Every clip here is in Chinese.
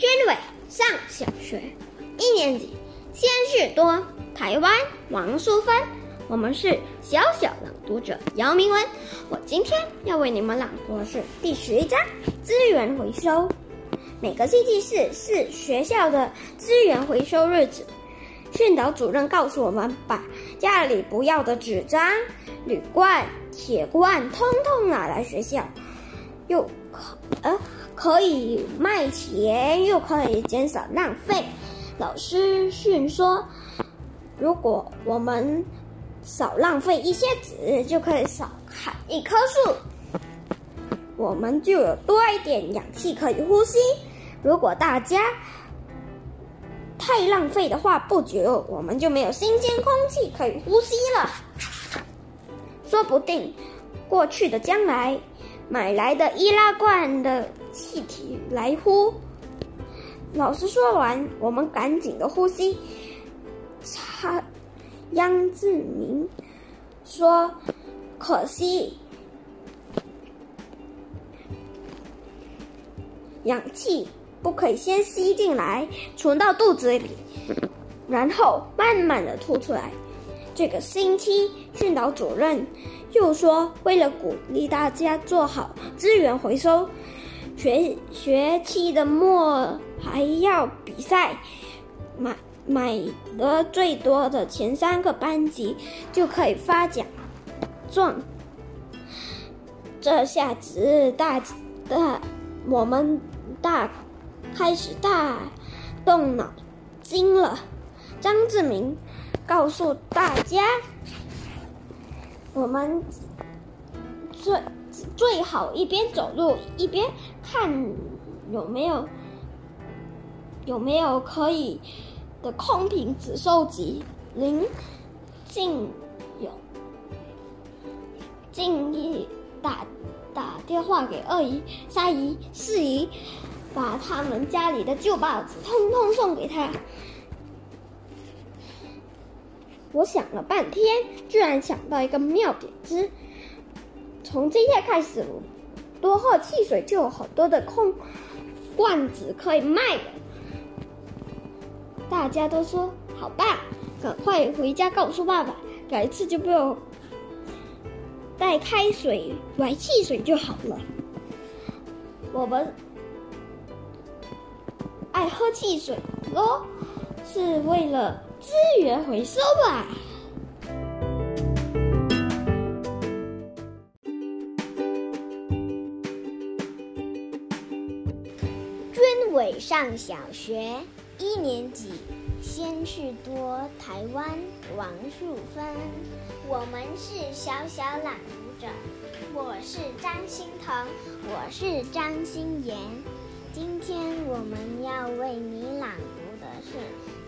军委上小学一年级，先事多，台湾王淑芬。我们是小小朗读者姚明文。我今天要为你们朗读的是第十一章资源回收。每个星期四是学校的资源回收日子。训导主任告诉我们，把家里不要的纸张、铝罐、铁罐，通通拿来学校，又可呃可以卖钱，又可以减少浪费。老师训说，如果我们少浪费一些纸，就可以少砍一棵树，我们就有多一点氧气可以呼吸。如果大家太浪费的话，不久我们就没有新鲜空气可以呼吸了。说不定过去的将来，买来的易拉罐的气体来呼。老师说完，我们赶紧的呼吸。他央志明说：“可惜氧气。”不可以先吸进来，存到肚子里，然后慢慢的吐出来。这个星期训导主任又说，为了鼓励大家做好资源回收，学学期的末还要比赛，买买的最多的前三个班级就可以发奖状。这下子大大我们大。开始大动脑筋了。张志明告诉大家：“我们最最好一边走路一边看有没有有没有可以的空瓶子收集。”林静勇静义打打电话给二姨、三姨、四姨。把他们家里的旧报纸通通送给他。我想了半天，居然想到一个妙点子：从今天开始，多喝汽水就有好多的空罐子可以卖了。大家都说好棒，赶快回家告诉爸爸，改次就不用带开水买汽水就好了。我们。爱喝汽水咯，是为了资源回收吧。上小学一年级，先去多台湾王树芬。我们是小小朗读者，我是张欣腾，我是张欣妍。今天我们要为你朗读的是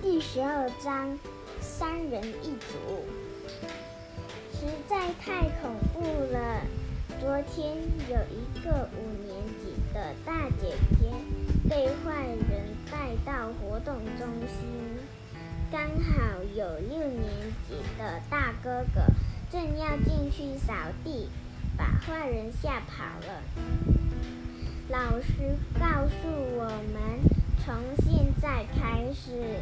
第十二章《三人一组》。实在太恐怖了！昨天有一个五年级的大姐姐被坏人带到活动中心，刚好有六年级的大哥哥正要进去扫地，把坏人吓跑了。老师告诉我们，从现在开始，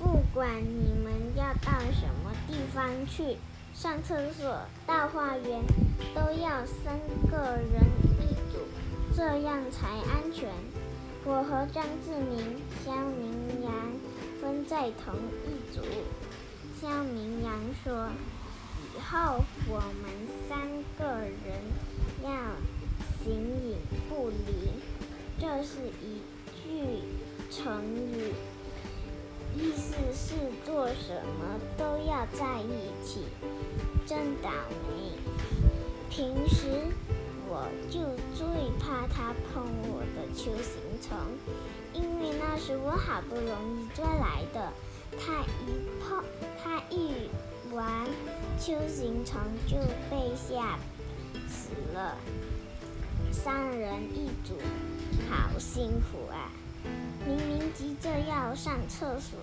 不管你们要到什么地方去，上厕所、到花园，都要三个人一组，这样才安全。我和张志明、肖明阳分在同一组。肖明阳说：“以后我们三个人要。”形影不离，这是一句成语，意思是做什么都要在一起。真倒霉！平时我就最怕他碰我的球形虫，因为那是我好不容易抓来的，他一碰，他一玩，球形虫就被吓死了。三人一组，好辛苦啊！明明急着要上厕所，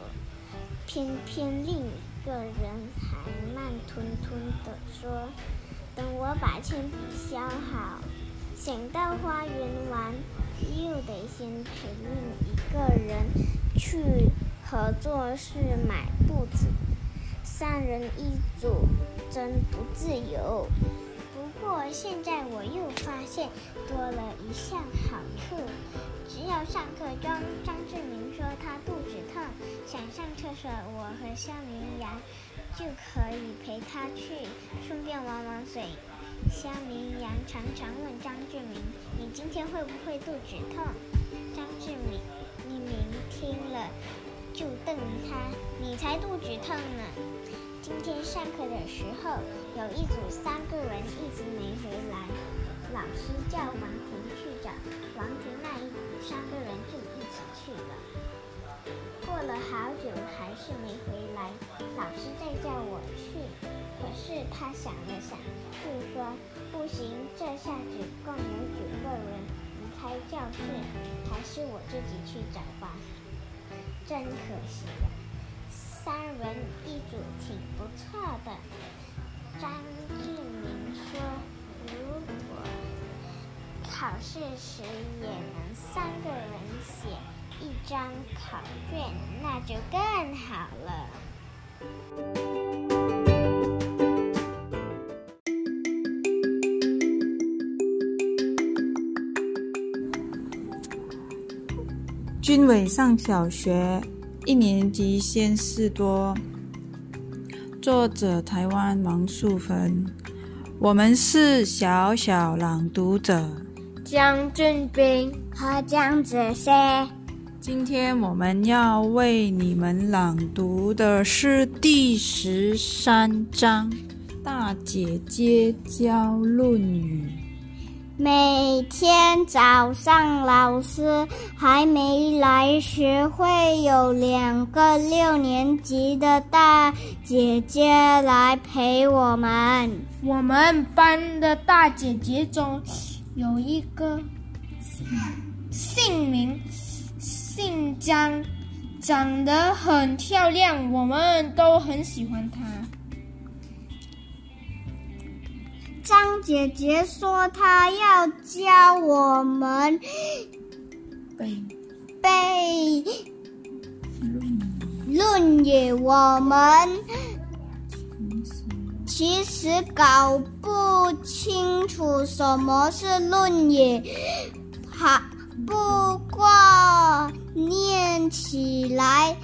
偏偏另一个人还慢吞吞地说：“等我把铅笔削好，想到花园玩，又得先陪另一个人去合作室买布子，三人一组真不自由。不过现在我又发现多了一项好处，只要上课中张志明说他肚子痛，想上厕所，我和肖明阳就可以陪他去，顺便玩玩水。肖明阳常常问张志明：“你今天会不会肚子痛？”张志明明明听了就瞪他：“你才肚子痛呢！”今天上课的时候，有一组三个人一直没回来，老师叫王婷去找，王婷那一组三个人就一起去了。过了好久还是没回来，老师再叫我去，可是他想了想，就说不行，这下子共有九个人离开教室，还是我自己去找吧，真可惜呀。三人一组挺不错的，张志明说，如果考试时也能三个人写一张考卷，那就更好了。军委上小学一年级先事多，作者台湾王素芬。我们是小小朗读者，江俊斌和江子姗，今天我们要为你们朗读的是第十三章《大姐姐教论语》。每天早上，老师还没来时，会有两个六年级的大姐姐来陪我们。我们班的大姐姐中有一个姓名姓张，长得很漂亮，我们都很喜欢她。张姐姐说她要教我们背背《论语》，我们其实搞不清楚什么是《论语》，还不过念起来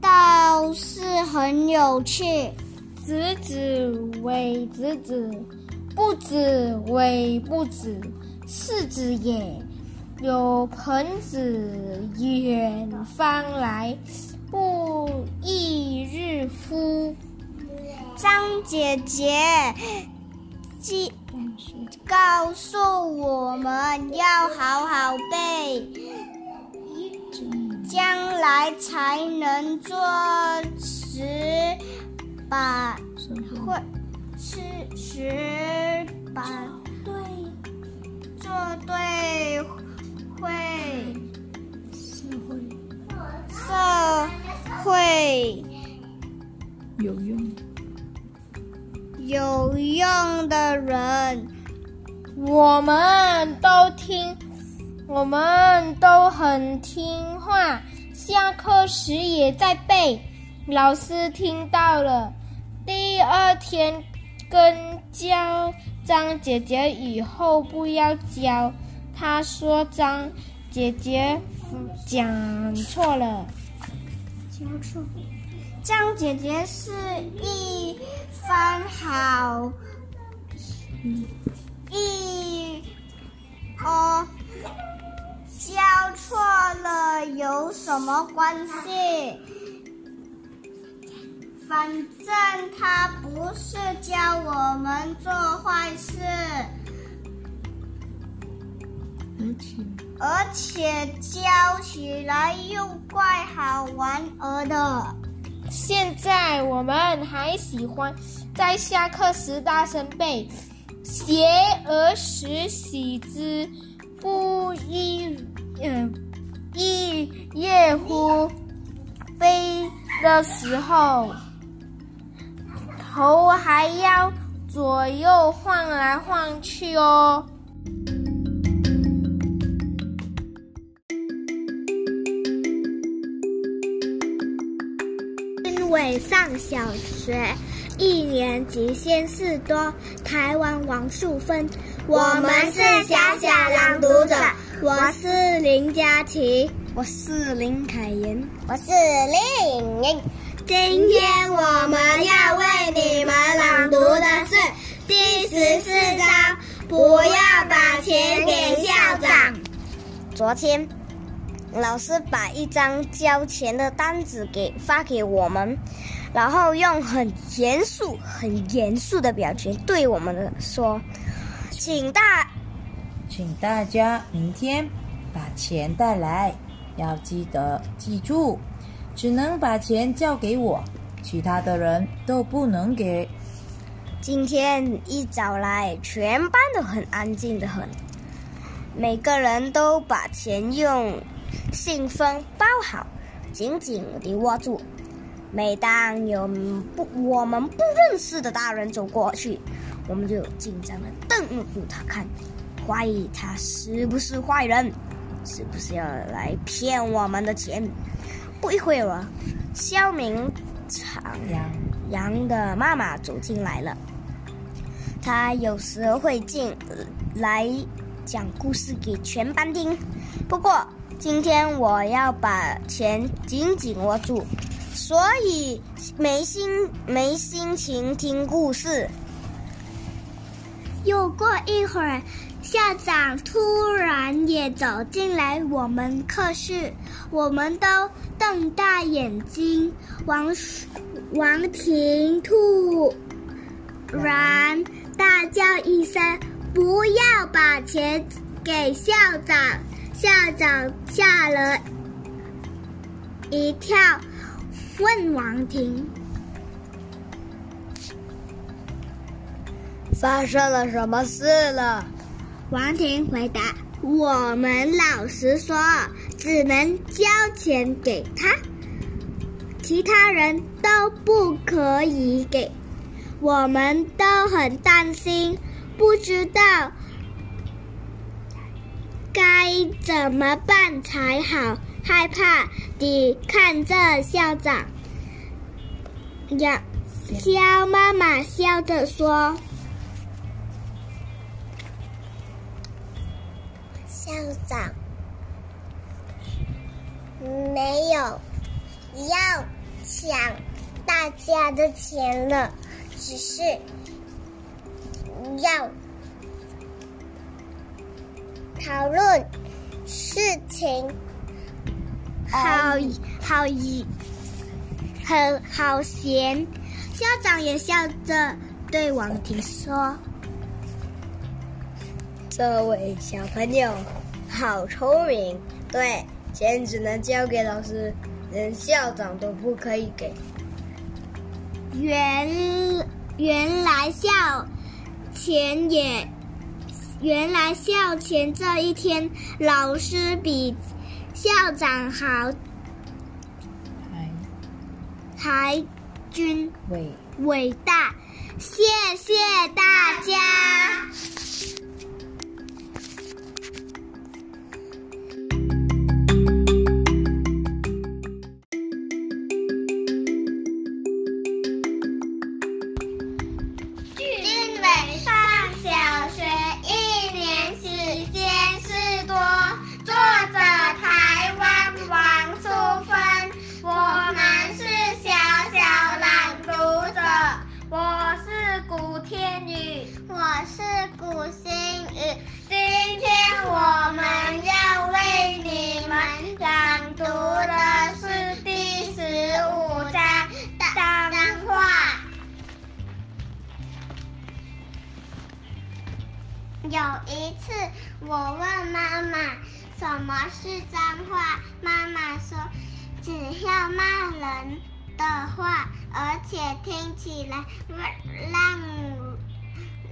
倒是很有趣。子子为子子，不子为不子，是子也。有朋自远方来，不亦乐乎？张姐姐记告诉我们要好好背，将来才能做十把会是十把对做对会社会社会有用。有用的人。我们都听，我们都很听话，下课时也在背。老师听到了，第二天跟教张姐姐以后不要教。他说张姐姐讲错了。张姐姐是一番好，一哦，教错了有什么关系？反正他不是教我们做坏事，而且而且教起来又怪好玩儿的。现在我们还喜欢在下课时大声背“学而时习之，呼一嗯一夜呼飞的时候头还要左右晃来晃去哦。因为上小学一年级，先试多台湾王树芬。我们是小小朗读者，我是林佳琪，我是林凯言，我是林颖颖。今天我们要为你们朗读的是第十四章，不要把钱给校长。昨天。老师把一张交钱的单子给发给我们，然后用很严肃、很严肃的表情对我们说：“请大，请大家明天把钱带来，要记得记住，只能把钱交给我，其他的人都不能给。”今天一早来，全班都很安静的很，每个人都把钱用。信封包好，紧紧地握住。每当有不我们不认识的大人走过去，我们就紧张地瞪住他看，怀疑他是不是坏人，是不是要来骗我们的钱。不一会儿，肖明长杨的妈妈走进来了。他有时会进来讲故事给全班听，不过。今天我要把钱紧紧握住，所以没心没心情听故事。又过一会儿，校长突然也走进来我们课室，我们都瞪大眼睛。王王婷突然大叫一声：“不要把钱给校长！”校长吓了一跳，问王婷：“发生了什么事了？”王婷回答：“我们老实说，只能交钱给他，其他人都不可以给。我们都很担心，不知道。”该怎么办才好？害怕地看着校长，呀，肖妈妈笑着说：“校长没有要抢大家的钱了，只是要。”讨论事情，好好一很好闲。校长也笑着对王婷说：“这位小朋友好聪明，对，钱只能交给老师，连校长都不可以给。原原来校钱也。”原来校前这一天，老师比校长好，还君伟伟大，谢谢大家。有一次，我问妈妈什么是脏话，妈妈说，只要骂人的话，而且听起来让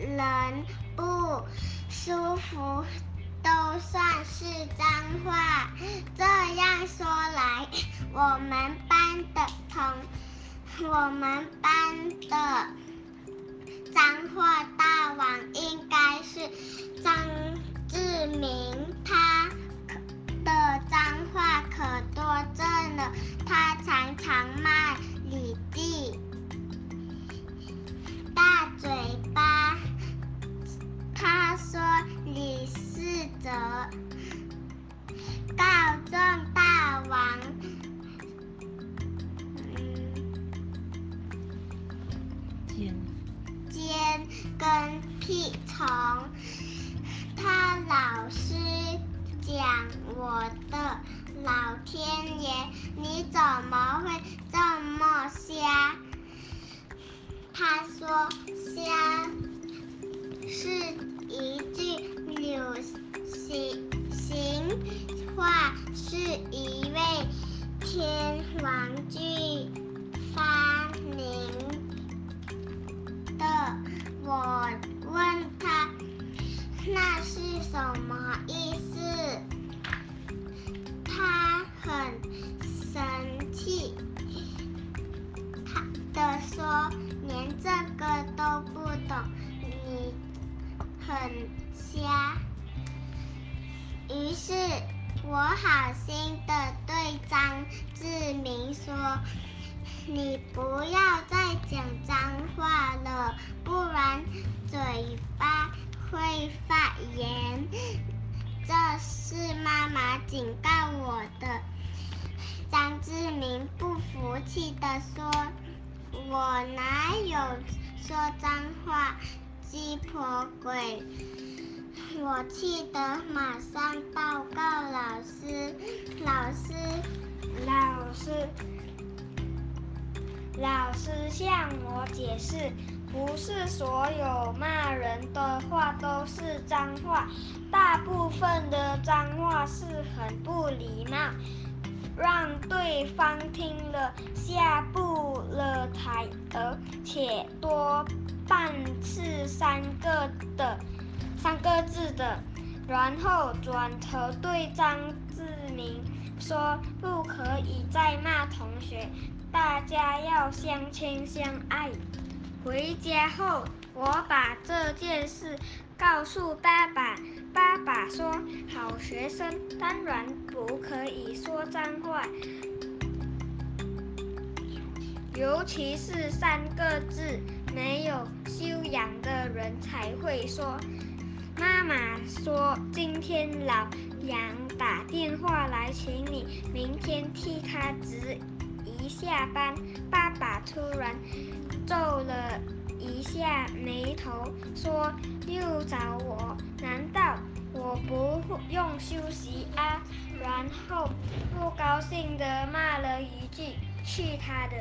人不舒服，都算是脏话。这样说来，我们班的同，我们班的。脏话大王应该是张志明他的脏话可多着呢他常常骂李弟大嘴巴他说李世泽告状大王嗯屁虫，他老师讲我的老天爷，你怎么会这么瞎？他说瞎是一句流行行话，是一位天王剧发明的。我那是什么意思，他很生气，他的说连这个都不懂，你很瞎。于是我好心的对张志明说：“你不要再讲脏话了，不然嘴巴会发炎。”这是妈妈警告我的。张志明不服气的说：“我哪有说脏话，鸡婆鬼！”我气得马上报告老师，老师，老师，老师向我解释，不是所有骂人的话都是脏话，大部分的脏话是很不礼貌，让对方听了下不了台，而且多半是三个的。三个字的，然后转头对张志明说：“不可以再骂同学，大家要相亲相爱。”回家后，我把这件事告诉爸爸，爸爸说：“好学生当然不可以说脏话，尤其是三个字，没有修养的人才会说。”妈妈说：“今天老杨打电话来请你，明天替他值一下班。”爸爸突然皱了一下眉头，说：“又找我？难道我不用休息啊？”然后不高兴地骂了一句：“去他的！”